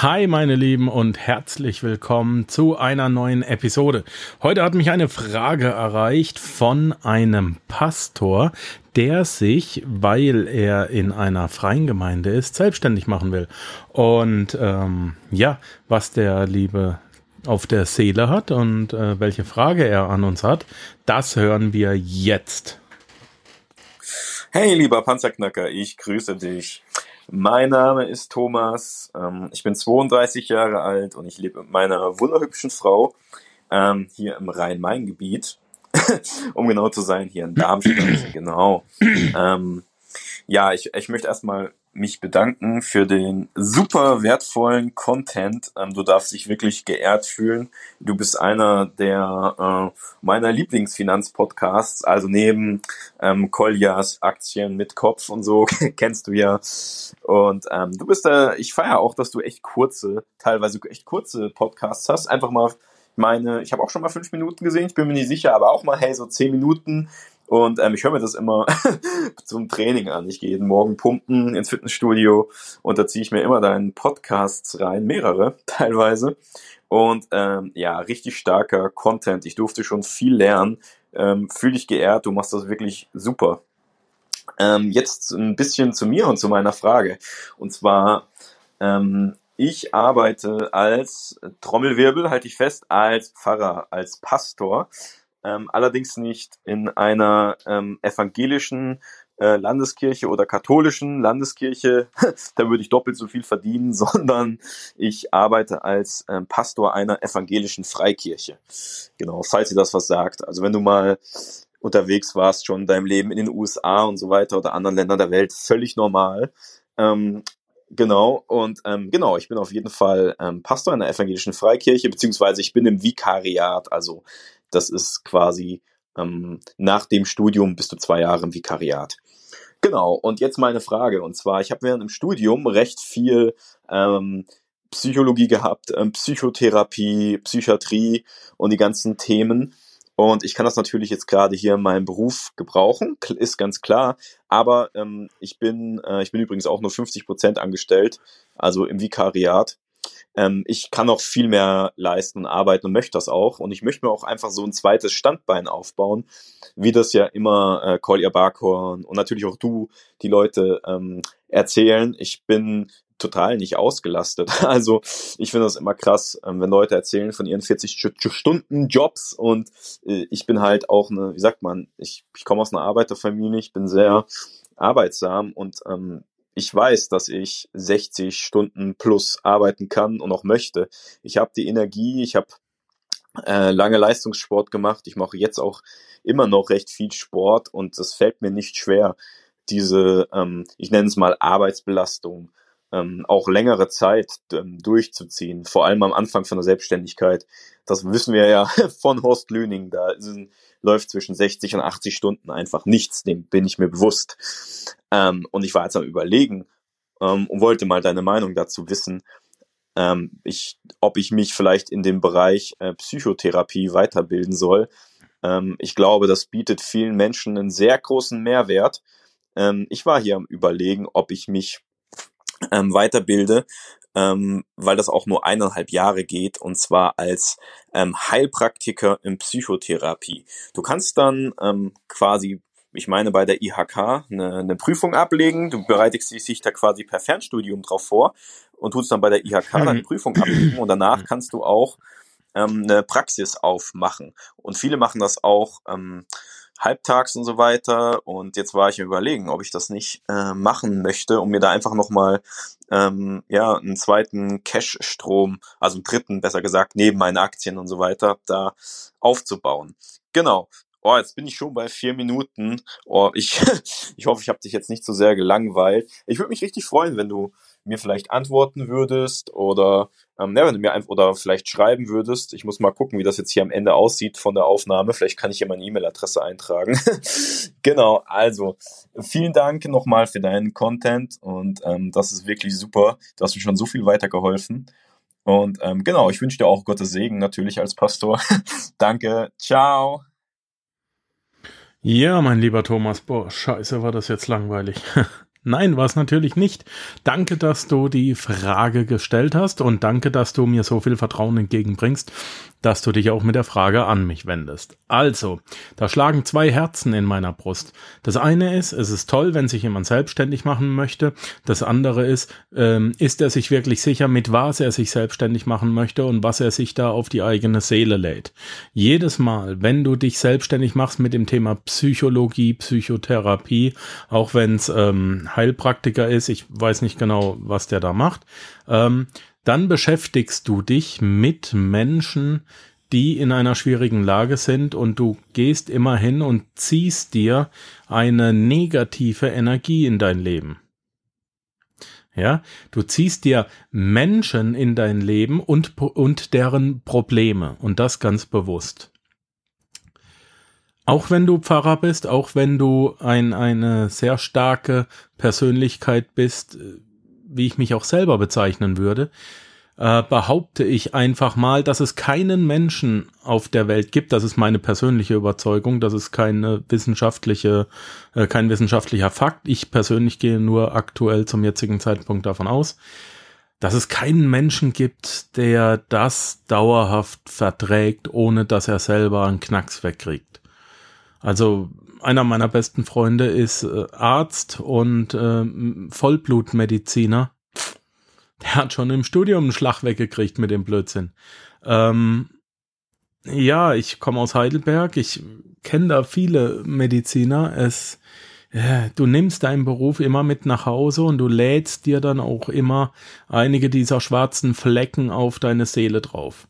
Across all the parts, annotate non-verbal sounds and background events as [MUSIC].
Hi meine Lieben und herzlich willkommen zu einer neuen Episode. Heute hat mich eine Frage erreicht von einem Pastor, der sich, weil er in einer freien Gemeinde ist, selbstständig machen will. Und ähm, ja, was der liebe auf der Seele hat und äh, welche Frage er an uns hat, das hören wir jetzt. Hey lieber Panzerknacker, ich grüße dich. Mein Name ist Thomas, ähm, ich bin 32 Jahre alt und ich lebe mit meiner wunderhübschen Frau ähm, hier im Rhein-Main-Gebiet, [LAUGHS] um genau zu sein, hier in Darmstadt, [CLEARS THROAT] genau. Ähm, ja, ich, ich möchte erstmal mich bedanken für den super wertvollen Content. Ähm, du darfst dich wirklich geehrt fühlen. Du bist einer der äh, meiner Lieblingsfinanzpodcasts, also neben ähm, Koljas Aktien mit Kopf und so [LAUGHS] kennst du ja. Und ähm, du bist da, ich feiere auch, dass du echt kurze, teilweise echt kurze Podcasts hast. Einfach mal meine, ich habe auch schon mal fünf Minuten gesehen, ich bin mir nicht sicher, aber auch mal, hey, so zehn Minuten und ähm, ich höre mir das immer [LAUGHS] zum Training an. Ich gehe jeden Morgen pumpen ins Fitnessstudio und da ziehe ich mir immer deinen Podcasts rein, mehrere [LAUGHS] teilweise. Und ähm, ja, richtig starker Content. Ich durfte schon viel lernen. Ähm, Fühle dich geehrt, du machst das wirklich super. Ähm, jetzt ein bisschen zu mir und zu meiner Frage. Und zwar, ähm, ich arbeite als Trommelwirbel, halte ich fest, als Pfarrer, als Pastor ähm, allerdings nicht in einer ähm, evangelischen äh, Landeskirche oder katholischen Landeskirche, [LAUGHS] da würde ich doppelt so viel verdienen, [LAUGHS] sondern ich arbeite als ähm, Pastor einer evangelischen Freikirche. Genau, falls ihr das was sagt. Also wenn du mal unterwegs warst schon in deinem Leben in den USA und so weiter oder anderen Ländern der Welt, völlig normal. Ähm, Genau, und ähm, genau, ich bin auf jeden Fall ähm, Pastor in der evangelischen Freikirche, beziehungsweise ich bin im Vikariat, also das ist quasi ähm, nach dem Studium bist du zwei Jahre im Vikariat. Genau, und jetzt meine Frage, und zwar, ich habe während dem Studium recht viel ähm, Psychologie gehabt, ähm, Psychotherapie, Psychiatrie und die ganzen Themen. Und ich kann das natürlich jetzt gerade hier in meinem Beruf gebrauchen, ist ganz klar. Aber ähm, ich bin, äh, ich bin übrigens auch nur 50 Prozent angestellt, also im Vikariat. Ähm, ich kann auch viel mehr leisten, arbeiten und möchte das auch. Und ich möchte mir auch einfach so ein zweites Standbein aufbauen, wie das ja immer äh, Collier Barkhorn und natürlich auch du, die Leute ähm, erzählen. Ich bin total nicht ausgelastet. [LAUGHS] Also ich finde das immer krass, ähm, wenn Leute erzählen von ihren 40 Stunden Jobs und äh, ich bin halt auch eine, wie sagt man, ich, ich komme aus einer Arbeiterfamilie, ich bin sehr arbeitsam und ähm, ich weiß, dass ich 60 Stunden plus arbeiten kann und auch möchte. Ich habe die Energie, ich habe äh, lange Leistungssport gemacht, ich mache jetzt auch immer noch recht viel Sport und es fällt mir nicht schwer, diese, ähm, ich nenne es mal Arbeitsbelastung, ähm, auch längere Zeit ähm, durchzuziehen, vor allem am Anfang von der Selbstständigkeit. Das wissen wir ja [LAUGHS] von Horst Lüning, da sind, läuft zwischen 60 und 80 Stunden einfach nichts, dem bin ich mir bewusst. Ähm, und ich war jetzt am überlegen ähm, und wollte mal deine Meinung dazu wissen, ähm, ich, ob ich mich vielleicht in dem Bereich äh, Psychotherapie weiterbilden soll. Ähm, ich glaube, das bietet vielen Menschen einen sehr großen Mehrwert. Ähm, ich war hier am überlegen, ob ich mich ähm, weiterbilde, ähm, weil das auch nur eineinhalb Jahre geht und zwar als ähm, Heilpraktiker in Psychotherapie. Du kannst dann ähm, quasi ich meine bei der IHK eine, eine Prüfung ablegen, du bereitest dich da quasi per Fernstudium drauf vor und tust dann bei der IHK mhm. deine Prüfung ablegen und danach kannst du auch ähm, eine Praxis aufmachen. Und viele machen das auch ähm, halbtags und so weiter. Und jetzt war ich überlegen, ob ich das nicht äh, machen möchte, um mir da einfach nochmal ähm, ja, einen zweiten Cash-Strom, also einen dritten, besser gesagt, neben meinen Aktien und so weiter, da aufzubauen. Genau. Oh, jetzt bin ich schon bei vier Minuten. Oh, ich, [LAUGHS] ich hoffe, ich habe dich jetzt nicht so sehr gelangweilt. Ich würde mich richtig freuen, wenn du mir vielleicht antworten würdest oder ähm, ja, wenn du mir einfach oder vielleicht schreiben würdest. Ich muss mal gucken, wie das jetzt hier am Ende aussieht von der Aufnahme. Vielleicht kann ich hier meine E-Mail-Adresse eintragen. [LAUGHS] genau, also vielen Dank nochmal für deinen Content und ähm, das ist wirklich super. Du hast mir schon so viel weitergeholfen. Und ähm, genau, ich wünsche dir auch Gottes Segen natürlich als Pastor. [LAUGHS] Danke, ciao. Ja, mein lieber Thomas, boah, scheiße, war das jetzt langweilig. [LAUGHS] Nein, war es natürlich nicht. Danke, dass du die Frage gestellt hast und danke, dass du mir so viel Vertrauen entgegenbringst dass du dich auch mit der Frage an mich wendest. Also, da schlagen zwei Herzen in meiner Brust. Das eine ist, es ist toll, wenn sich jemand selbstständig machen möchte. Das andere ist, ähm, ist er sich wirklich sicher, mit was er sich selbstständig machen möchte und was er sich da auf die eigene Seele lädt. Jedes Mal, wenn du dich selbstständig machst mit dem Thema Psychologie, Psychotherapie, auch wenn es ähm, Heilpraktiker ist, ich weiß nicht genau, was der da macht, ähm, dann beschäftigst du dich mit Menschen, die in einer schwierigen Lage sind und du gehst immer hin und ziehst dir eine negative Energie in dein Leben. Ja, du ziehst dir Menschen in dein Leben und, und deren Probleme und das ganz bewusst. Auch wenn du Pfarrer bist, auch wenn du ein, eine sehr starke Persönlichkeit bist, wie ich mich auch selber bezeichnen würde, äh, behaupte ich einfach mal, dass es keinen Menschen auf der Welt gibt, das ist meine persönliche Überzeugung, das ist keine wissenschaftliche, äh, kein wissenschaftlicher Fakt. Ich persönlich gehe nur aktuell zum jetzigen Zeitpunkt davon aus, dass es keinen Menschen gibt, der das dauerhaft verträgt, ohne dass er selber einen Knacks wegkriegt. Also einer meiner besten Freunde ist äh, Arzt und äh, Vollblutmediziner. Der hat schon im Studium einen Schlag weggekriegt mit dem Blödsinn. Ähm, ja, ich komme aus Heidelberg. Ich kenne da viele Mediziner. Es, ja, du nimmst deinen Beruf immer mit nach Hause und du lädst dir dann auch immer einige dieser schwarzen Flecken auf deine Seele drauf.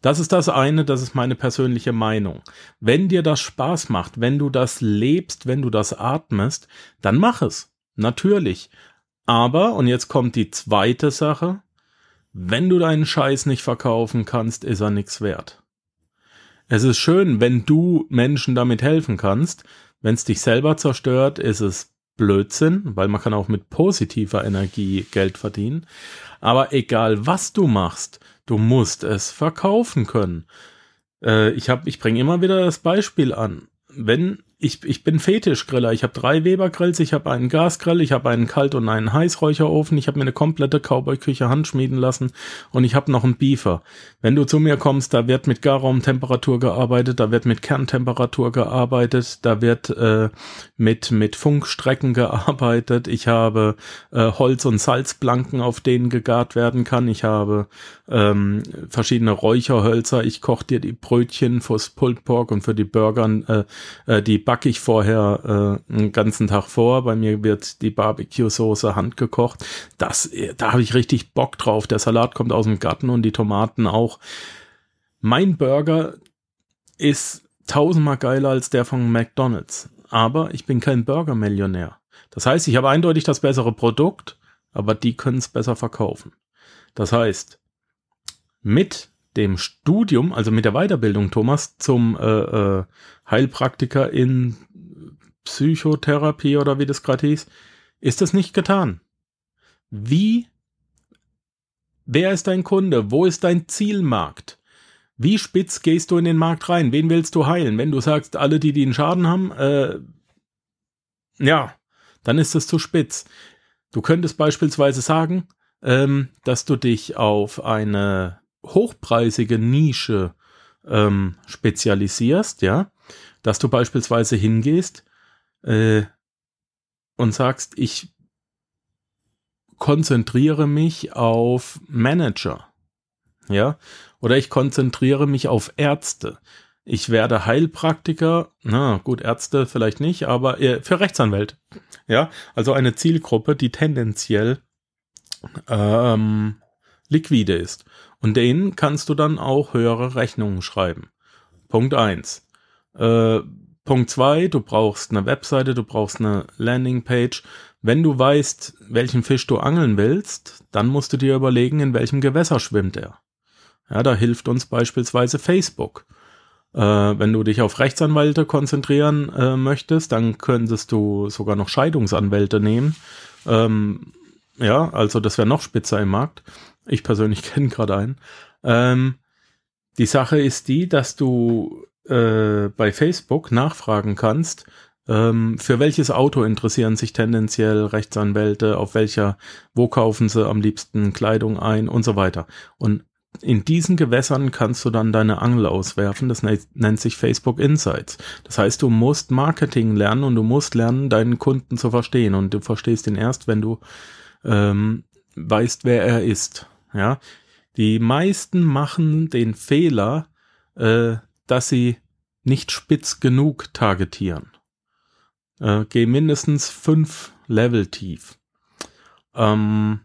Das ist das eine, das ist meine persönliche Meinung. Wenn dir das Spaß macht, wenn du das lebst, wenn du das atmest, dann mach es. Natürlich. Aber, und jetzt kommt die zweite Sache, wenn du deinen Scheiß nicht verkaufen kannst, ist er nichts wert. Es ist schön, wenn du Menschen damit helfen kannst. Wenn es dich selber zerstört, ist es Blödsinn, weil man kann auch mit positiver Energie Geld verdienen. Aber egal was du machst, Du musst es verkaufen können. Äh, ich hab, ich bringe immer wieder das Beispiel an. Wenn ich, ich bin Fetischgriller. Ich habe drei Weber-Grills, ich habe einen Gasgrill, ich habe einen Kalt- und einen Heißräucherofen, ich habe mir eine komplette Cowboy-Küche handschmieden lassen und ich habe noch einen Beefer. Wenn du zu mir kommst, da wird mit Garraumtemperatur gearbeitet, da wird mit Kerntemperatur gearbeitet, da wird äh, mit, mit Funkstrecken gearbeitet. Ich habe äh, Holz- und Salzplanken, auf denen gegart werden kann. Ich habe ähm, verschiedene Räucherhölzer. Ich koche dir die Brötchen fürs Pulled Pork und für die Burger, äh, äh, die backe ich vorher äh, einen ganzen Tag vor. Bei mir wird die Barbecue-Soße handgekocht. Das, da habe ich richtig Bock drauf. Der Salat kommt aus dem Garten und die Tomaten auch. Mein Burger ist tausendmal geiler als der von McDonald's. Aber ich bin kein Burger-Millionär. Das heißt, ich habe eindeutig das bessere Produkt, aber die können es besser verkaufen. Das heißt, mit dem Studium, also mit der Weiterbildung, Thomas, zum äh, äh, Heilpraktiker in Psychotherapie oder wie das gerade hieß, ist das nicht getan. Wie, wer ist dein Kunde? Wo ist dein Zielmarkt? Wie spitz gehst du in den Markt rein? Wen willst du heilen? Wenn du sagst, alle, die, die einen Schaden haben, äh, ja, dann ist es zu spitz. Du könntest beispielsweise sagen, ähm, dass du dich auf eine hochpreisige Nische ähm, spezialisierst, ja, dass du beispielsweise hingehst äh, und sagst, ich konzentriere mich auf Manager, ja, oder ich konzentriere mich auf Ärzte. Ich werde Heilpraktiker, na gut, Ärzte vielleicht nicht, aber äh, für Rechtsanwälte, ja, also eine Zielgruppe, die tendenziell ähm, liquide ist. Und denen kannst du dann auch höhere Rechnungen schreiben. Punkt eins. Äh, Punkt zwei: du brauchst eine Webseite, du brauchst eine Landingpage. Wenn du weißt, welchen Fisch du angeln willst, dann musst du dir überlegen, in welchem Gewässer schwimmt er. Ja, da hilft uns beispielsweise Facebook. Äh, wenn du dich auf Rechtsanwälte konzentrieren äh, möchtest, dann könntest du sogar noch Scheidungsanwälte nehmen. Ähm, ja, also das wäre noch spitzer im Markt. Ich persönlich [LAUGHS] kenne gerade einen. Ähm, die Sache ist die, dass du äh, bei Facebook nachfragen kannst, ähm, für welches Auto interessieren sich tendenziell Rechtsanwälte, auf welcher, wo kaufen sie am liebsten Kleidung ein und so weiter. Und in diesen Gewässern kannst du dann deine Angel auswerfen. Das nennt sich Facebook Insights. Das heißt, du musst Marketing lernen und du musst lernen, deinen Kunden zu verstehen. Und du verstehst ihn erst, wenn du ähm, weißt, wer er ist. Ja, die meisten machen den Fehler, äh, dass sie nicht spitz genug targetieren. Äh, geh mindestens fünf Level tief. Ähm,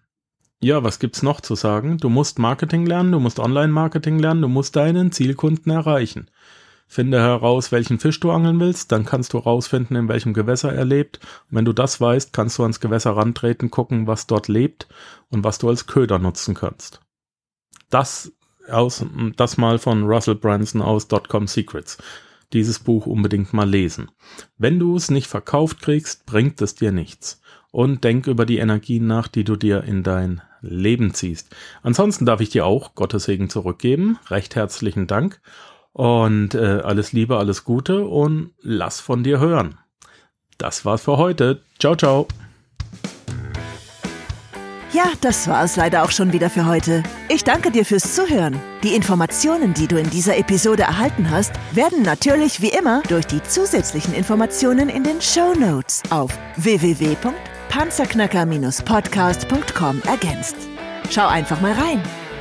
ja, was gibt's noch zu sagen? Du musst Marketing lernen, du musst Online-Marketing lernen, du musst deinen Zielkunden erreichen. Finde heraus, welchen Fisch du angeln willst, dann kannst du herausfinden, in welchem Gewässer er lebt. Und wenn du das weißt, kannst du ans Gewässer rantreten, gucken, was dort lebt und was du als Köder nutzen kannst. Das aus, das mal von Russell Branson aus Dotcom Secrets dieses Buch unbedingt mal lesen. Wenn du es nicht verkauft kriegst, bringt es dir nichts. Und denk über die Energien nach, die du dir in dein Leben ziehst. Ansonsten darf ich dir auch Gottes Segen zurückgeben. Recht herzlichen Dank. Und äh, alles Liebe, alles Gute und lass von dir hören. Das war's für heute. Ciao, ciao. Ja, das war es leider auch schon wieder für heute. Ich danke dir fürs Zuhören. Die Informationen, die du in dieser Episode erhalten hast, werden natürlich wie immer durch die zusätzlichen Informationen in den Show Notes auf www.panzerknacker-podcast.com ergänzt. Schau einfach mal rein.